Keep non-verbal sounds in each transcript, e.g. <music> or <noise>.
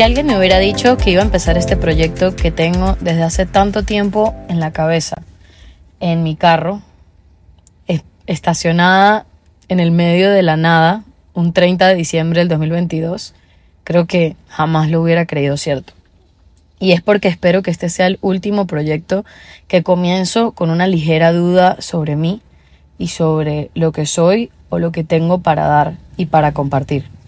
Si alguien me hubiera dicho que iba a empezar este proyecto que tengo desde hace tanto tiempo en la cabeza, en mi carro, estacionada en el medio de la nada, un 30 de diciembre del 2022, creo que jamás lo hubiera creído cierto. Y es porque espero que este sea el último proyecto que comienzo con una ligera duda sobre mí y sobre lo que soy o lo que tengo para dar y para compartir.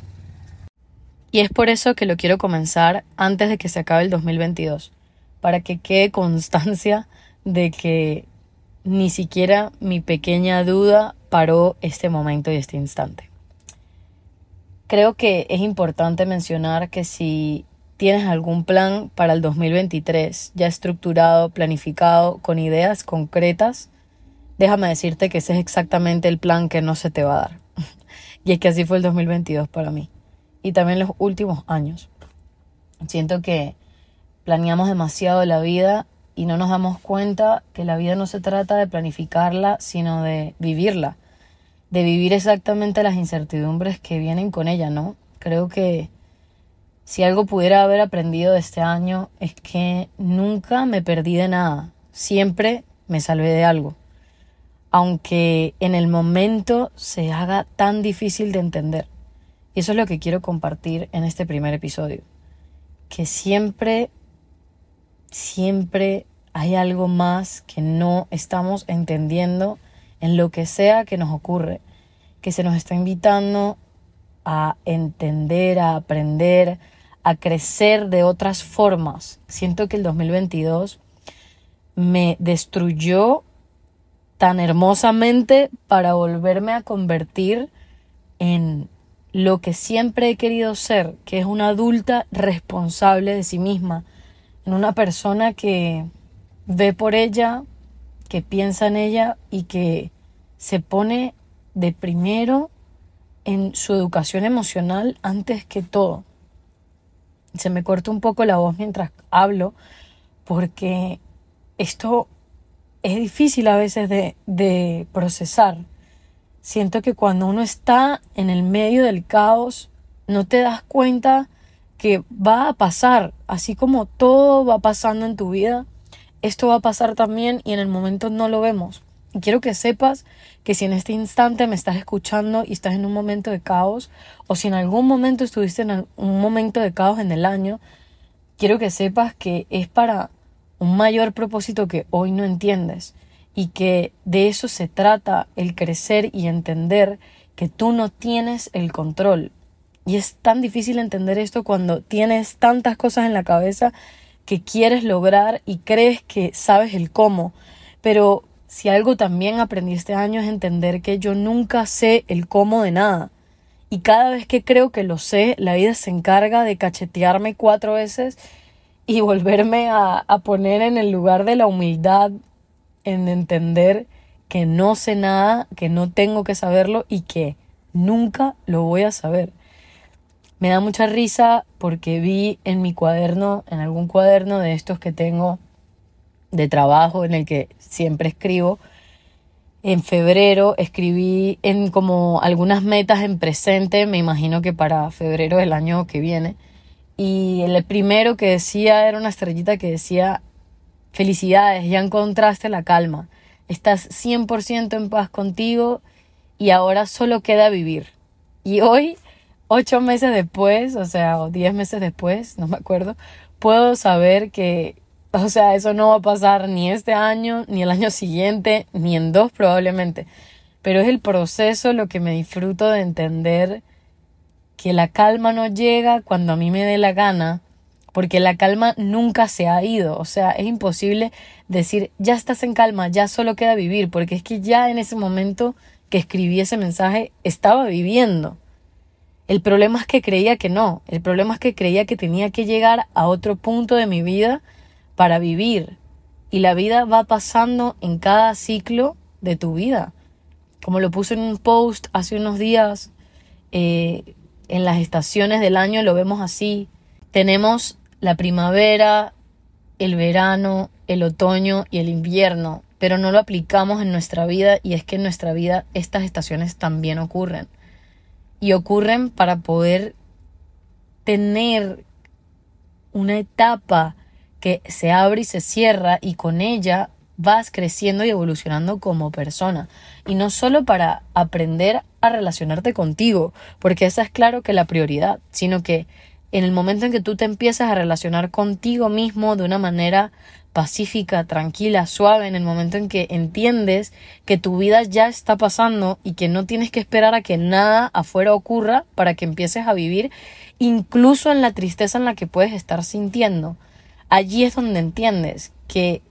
Y es por eso que lo quiero comenzar antes de que se acabe el 2022, para que quede constancia de que ni siquiera mi pequeña duda paró este momento y este instante. Creo que es importante mencionar que si tienes algún plan para el 2023 ya estructurado, planificado, con ideas concretas, déjame decirte que ese es exactamente el plan que no se te va a dar. <laughs> y es que así fue el 2022 para mí y también los últimos años. Siento que planeamos demasiado la vida y no nos damos cuenta que la vida no se trata de planificarla, sino de vivirla, de vivir exactamente las incertidumbres que vienen con ella, ¿no? Creo que si algo pudiera haber aprendido de este año es que nunca me perdí de nada, siempre me salvé de algo, aunque en el momento se haga tan difícil de entender. Y eso es lo que quiero compartir en este primer episodio. Que siempre, siempre hay algo más que no estamos entendiendo en lo que sea que nos ocurre. Que se nos está invitando a entender, a aprender, a crecer de otras formas. Siento que el 2022 me destruyó tan hermosamente para volverme a convertir en lo que siempre he querido ser, que es una adulta responsable de sí misma, en una persona que ve por ella, que piensa en ella y que se pone de primero en su educación emocional antes que todo. Se me corta un poco la voz mientras hablo porque esto es difícil a veces de, de procesar Siento que cuando uno está en el medio del caos, no te das cuenta que va a pasar, así como todo va pasando en tu vida, esto va a pasar también y en el momento no lo vemos. Y quiero que sepas que si en este instante me estás escuchando y estás en un momento de caos, o si en algún momento estuviste en un momento de caos en el año, quiero que sepas que es para un mayor propósito que hoy no entiendes y que de eso se trata el crecer y entender que tú no tienes el control. Y es tan difícil entender esto cuando tienes tantas cosas en la cabeza que quieres lograr y crees que sabes el cómo. Pero si algo también aprendí este año es entender que yo nunca sé el cómo de nada. Y cada vez que creo que lo sé, la vida se encarga de cachetearme cuatro veces y volverme a, a poner en el lugar de la humildad en entender que no sé nada, que no tengo que saberlo y que nunca lo voy a saber. Me da mucha risa porque vi en mi cuaderno, en algún cuaderno de estos que tengo de trabajo en el que siempre escribo, en febrero escribí en como algunas metas en presente, me imagino que para febrero del año que viene. Y el primero que decía era una estrellita que decía Felicidades, ya encontraste la calma. Estás 100% en paz contigo y ahora solo queda vivir. Y hoy, ocho meses después, o sea, o diez meses después, no me acuerdo, puedo saber que, o sea, eso no va a pasar ni este año, ni el año siguiente, ni en dos probablemente. Pero es el proceso lo que me disfruto de entender que la calma no llega cuando a mí me dé la gana, porque la calma nunca se ha ido, o sea, es imposible decir, ya estás en calma, ya solo queda vivir, porque es que ya en ese momento que escribí ese mensaje estaba viviendo. El problema es que creía que no, el problema es que creía que tenía que llegar a otro punto de mi vida para vivir. Y la vida va pasando en cada ciclo de tu vida. Como lo puse en un post hace unos días, eh, en las estaciones del año lo vemos así. Tenemos la primavera, el verano, el otoño y el invierno, pero no lo aplicamos en nuestra vida y es que en nuestra vida estas estaciones también ocurren. Y ocurren para poder tener una etapa que se abre y se cierra y con ella vas creciendo y evolucionando como persona. Y no solo para aprender a relacionarte contigo, porque esa es claro que la prioridad, sino que en el momento en que tú te empiezas a relacionar contigo mismo de una manera pacífica, tranquila, suave, en el momento en que entiendes que tu vida ya está pasando y que no tienes que esperar a que nada afuera ocurra para que empieces a vivir, incluso en la tristeza en la que puedes estar sintiendo. Allí es donde entiendes que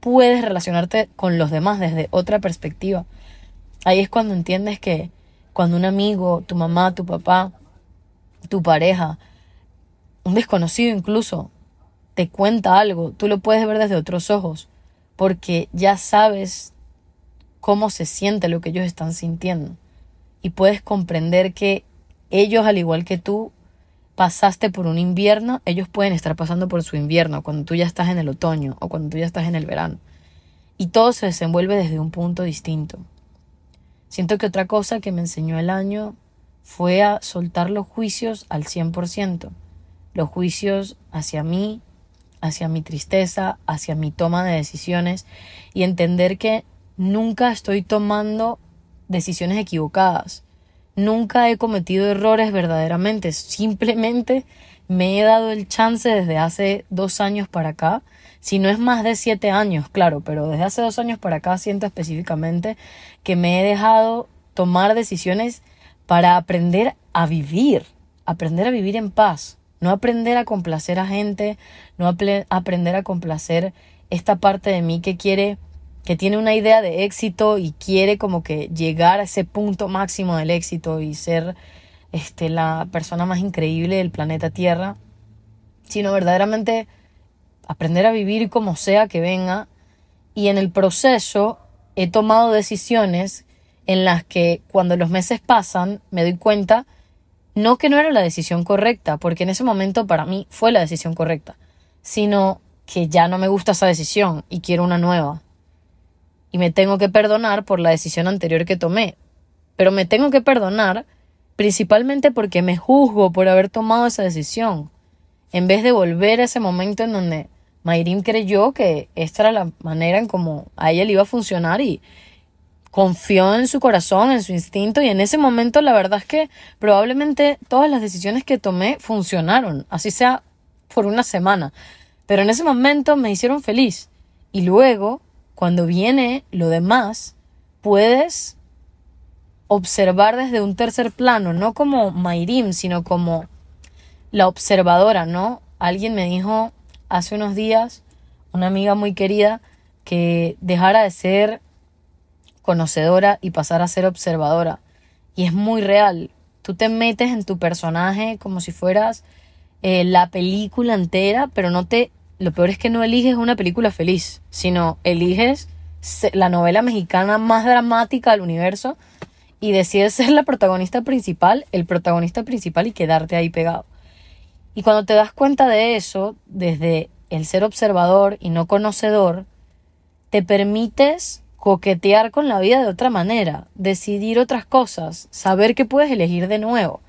puedes relacionarte con los demás desde otra perspectiva. Ahí es cuando entiendes que cuando un amigo, tu mamá, tu papá, tu pareja, un desconocido incluso, te cuenta algo, tú lo puedes ver desde otros ojos, porque ya sabes cómo se siente lo que ellos están sintiendo. Y puedes comprender que ellos, al igual que tú, pasaste por un invierno, ellos pueden estar pasando por su invierno cuando tú ya estás en el otoño o cuando tú ya estás en el verano. Y todo se desenvuelve desde un punto distinto. Siento que otra cosa que me enseñó el año fue a soltar los juicios al 100%. Los juicios hacia mí, hacia mi tristeza, hacia mi toma de decisiones y entender que nunca estoy tomando decisiones equivocadas. Nunca he cometido errores verdaderamente. Simplemente me he dado el chance desde hace dos años para acá. Si no es más de siete años, claro, pero desde hace dos años para acá siento específicamente que me he dejado tomar decisiones para aprender a vivir, aprender a vivir en paz, no aprender a complacer a gente, no aprender a complacer esta parte de mí que quiere, que tiene una idea de éxito y quiere como que llegar a ese punto máximo del éxito y ser este, la persona más increíble del planeta Tierra, sino verdaderamente aprender a vivir como sea que venga. Y en el proceso he tomado decisiones en las que cuando los meses pasan me doy cuenta no que no era la decisión correcta, porque en ese momento para mí fue la decisión correcta, sino que ya no me gusta esa decisión y quiero una nueva. Y me tengo que perdonar por la decisión anterior que tomé. Pero me tengo que perdonar principalmente porque me juzgo por haber tomado esa decisión, en vez de volver a ese momento en donde Mayrim creyó que esta era la manera en cómo a ella le iba a funcionar y, confió en su corazón, en su instinto y en ese momento la verdad es que probablemente todas las decisiones que tomé funcionaron, así sea por una semana, pero en ese momento me hicieron feliz y luego cuando viene lo demás puedes observar desde un tercer plano, no como Mayrim, sino como la observadora, ¿no? Alguien me dijo hace unos días, una amiga muy querida, que dejara de ser conocedora y pasar a ser observadora. Y es muy real. Tú te metes en tu personaje como si fueras eh, la película entera, pero no te... Lo peor es que no eliges una película feliz, sino eliges la novela mexicana más dramática del universo y decides ser la protagonista principal, el protagonista principal y quedarte ahí pegado. Y cuando te das cuenta de eso, desde el ser observador y no conocedor, te permites coquetear con la vida de otra manera, decidir otras cosas, saber que puedes elegir de nuevo.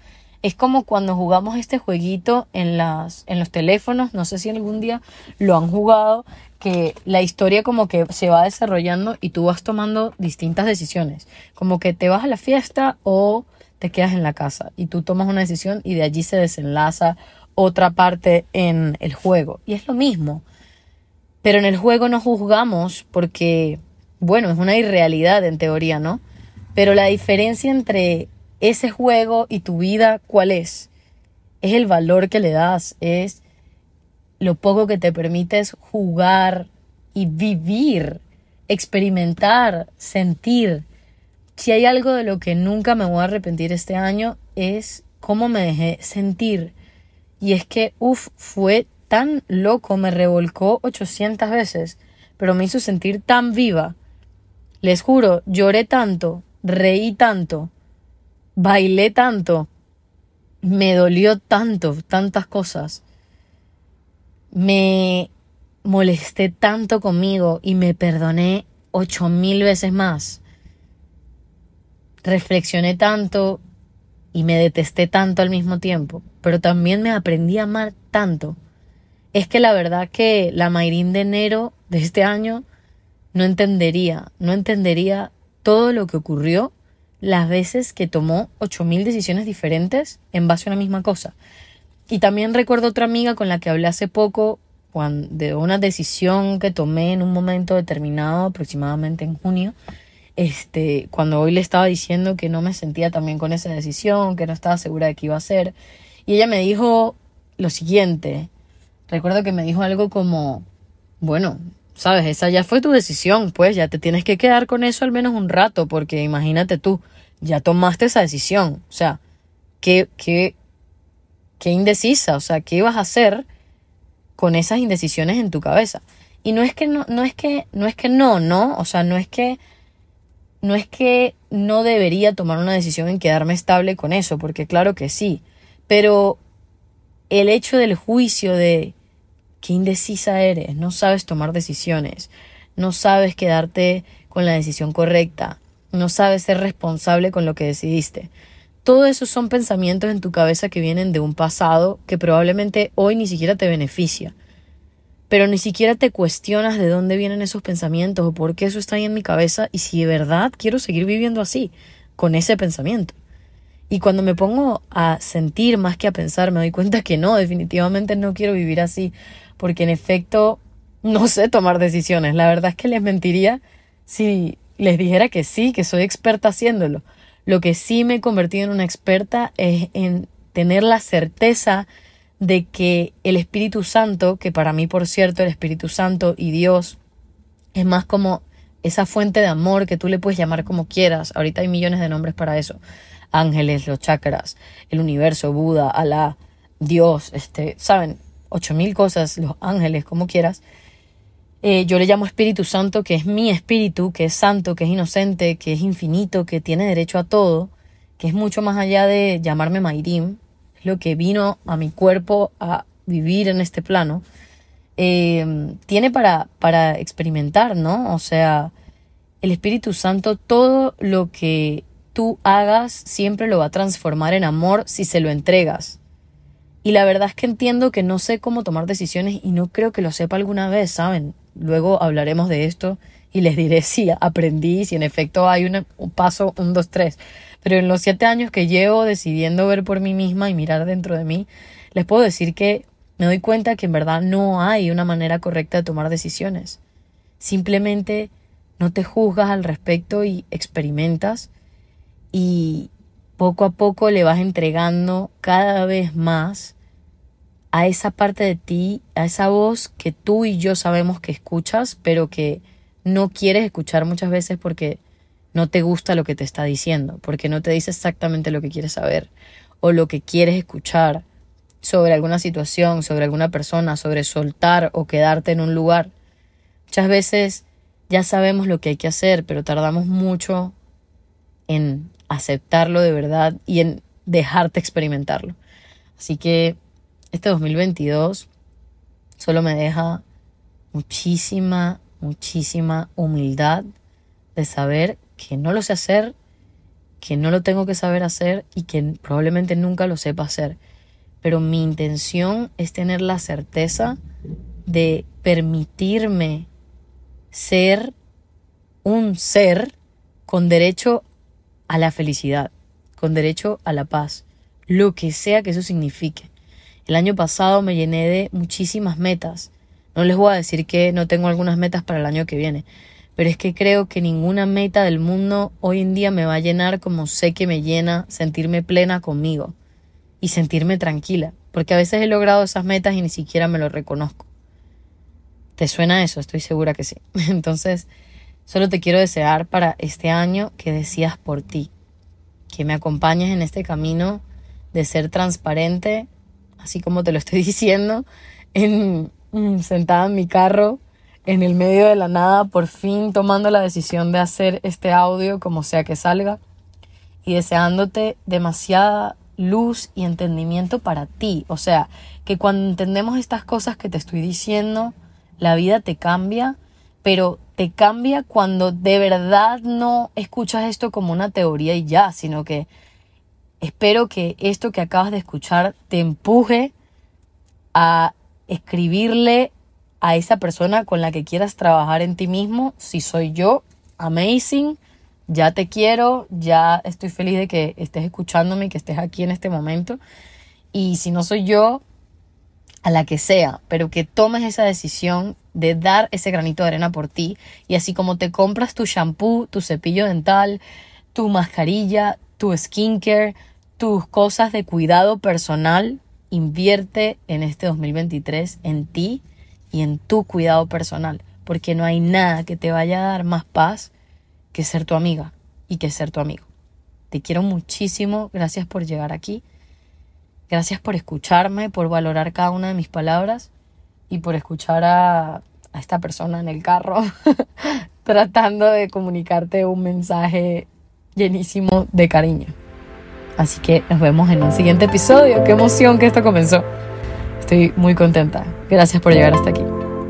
Es como cuando jugamos este jueguito en, las, en los teléfonos, no sé si algún día lo han jugado, que la historia como que se va desarrollando y tú vas tomando distintas decisiones, como que te vas a la fiesta o te quedas en la casa y tú tomas una decisión y de allí se desenlaza otra parte en el juego. Y es lo mismo. Pero en el juego no juzgamos porque bueno, es una irrealidad en teoría, ¿no? Pero la diferencia entre ese juego y tu vida, ¿cuál es? Es el valor que le das, es lo poco que te permites jugar y vivir, experimentar, sentir. Si hay algo de lo que nunca me voy a arrepentir este año es cómo me dejé sentir. Y es que, uff, fue tan loco, me revolcó 800 veces, pero me hizo sentir tan viva les juro, lloré tanto, reí tanto, bailé tanto, me dolió tanto, tantas cosas. Me molesté tanto conmigo y me perdoné ocho mil veces más. Reflexioné tanto y me detesté tanto al mismo tiempo, pero también me aprendí a amar tanto. es que la verdad que la Mayrín de enero de este año no entendería, no entendería todo lo que ocurrió las veces que tomó 8.000 decisiones diferentes en base a una misma cosa. Y también recuerdo otra amiga con la que hablé hace poco de una decisión que tomé en un momento determinado, aproximadamente en junio, este, cuando hoy le estaba diciendo que no me sentía también con esa decisión, que no estaba segura de qué iba a hacer. Y ella me dijo lo siguiente, recuerdo que me dijo algo como, bueno, sabes, esa ya fue tu decisión, pues ya te tienes que quedar con eso al menos un rato, porque imagínate tú, ya tomaste esa decisión, o sea, qué, qué, qué indecisa, o sea, qué ibas a hacer con esas indecisiones en tu cabeza. Y no es que no, no es que, no es que no, ¿no? O sea, no es que, no es que no debería tomar una decisión en quedarme estable con eso, porque claro que sí, pero el hecho del juicio de qué indecisa eres, no sabes tomar decisiones, no sabes quedarte con la decisión correcta, no sabes ser responsable con lo que decidiste. Todo eso son pensamientos en tu cabeza que vienen de un pasado que probablemente hoy ni siquiera te beneficia. Pero ni siquiera te cuestionas de dónde vienen esos pensamientos o por qué eso está ahí en mi cabeza y si de verdad quiero seguir viviendo así, con ese pensamiento. Y cuando me pongo a sentir más que a pensar, me doy cuenta que no, definitivamente no quiero vivir así, porque en efecto no sé tomar decisiones. La verdad es que les mentiría si les dijera que sí, que soy experta haciéndolo. Lo que sí me he convertido en una experta es en tener la certeza de que el Espíritu Santo, que para mí por cierto el Espíritu Santo y Dios es más como esa fuente de amor que tú le puedes llamar como quieras. Ahorita hay millones de nombres para eso ángeles, los chakras, el universo, Buda, Alá, Dios, este, saben, ocho mil cosas, los ángeles, como quieras. Eh, yo le llamo Espíritu Santo, que es mi espíritu, que es santo, que es inocente, que es infinito, que tiene derecho a todo, que es mucho más allá de llamarme Mayrim, es lo que vino a mi cuerpo a vivir en este plano. Eh, tiene para, para experimentar, ¿no? O sea, el Espíritu Santo, todo lo que tú hagas siempre lo va a transformar en amor si se lo entregas. Y la verdad es que entiendo que no sé cómo tomar decisiones y no creo que lo sepa alguna vez, ¿saben? Luego hablaremos de esto y les diré <laughs> si aprendí, si en efecto hay un paso, un, dos, tres. Pero en los siete años que llevo decidiendo ver por mí misma y mirar dentro de mí, les puedo decir que me doy cuenta que en verdad no hay una manera correcta de tomar decisiones. Simplemente no te juzgas al respecto y experimentas y poco a poco le vas entregando cada vez más a esa parte de ti, a esa voz que tú y yo sabemos que escuchas, pero que no quieres escuchar muchas veces porque no te gusta lo que te está diciendo, porque no te dice exactamente lo que quieres saber o lo que quieres escuchar sobre alguna situación, sobre alguna persona, sobre soltar o quedarte en un lugar. Muchas veces ya sabemos lo que hay que hacer, pero tardamos mucho en aceptarlo de verdad y en dejarte experimentarlo. Así que este 2022 solo me deja muchísima, muchísima humildad de saber que no lo sé hacer, que no lo tengo que saber hacer y que probablemente nunca lo sepa hacer. Pero mi intención es tener la certeza de permitirme ser un ser con derecho a la felicidad, con derecho a la paz, lo que sea que eso signifique. El año pasado me llené de muchísimas metas. No les voy a decir que no tengo algunas metas para el año que viene, pero es que creo que ninguna meta del mundo hoy en día me va a llenar como sé que me llena sentirme plena conmigo y sentirme tranquila, porque a veces he logrado esas metas y ni siquiera me lo reconozco. ¿Te suena eso? Estoy segura que sí. <laughs> Entonces, Solo te quiero desear para este año que decías por ti, que me acompañes en este camino de ser transparente, así como te lo estoy <laughs> diciendo, en, mm, sentada en mi carro, en el medio de la nada, por fin tomando la decisión de hacer este audio como sea que salga y deseándote demasiada luz y entendimiento para ti. O sea, que cuando entendemos estas cosas que te estoy diciendo, la vida te cambia, pero te cambia cuando de verdad no escuchas esto como una teoría y ya, sino que espero que esto que acabas de escuchar te empuje a escribirle a esa persona con la que quieras trabajar en ti mismo. Si soy yo, amazing, ya te quiero, ya estoy feliz de que estés escuchándome y que estés aquí en este momento. Y si no soy yo, a la que sea, pero que tomes esa decisión de dar ese granito de arena por ti. Y así como te compras tu shampoo, tu cepillo dental, tu mascarilla, tu skincare, tus cosas de cuidado personal, invierte en este 2023 en ti y en tu cuidado personal, porque no hay nada que te vaya a dar más paz que ser tu amiga y que ser tu amigo. Te quiero muchísimo, gracias por llegar aquí, gracias por escucharme, por valorar cada una de mis palabras y por escuchar a, esta persona en el carro <laughs> tratando de comunicarte un mensaje llenísimo de cariño. Así que nos vemos en un siguiente episodio. Qué emoción que esto comenzó. Estoy muy contenta. Gracias por llegar hasta aquí.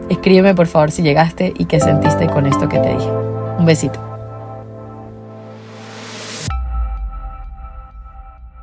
Escríbeme por favor si llegaste y qué sentiste con esto que te dije. Un besito.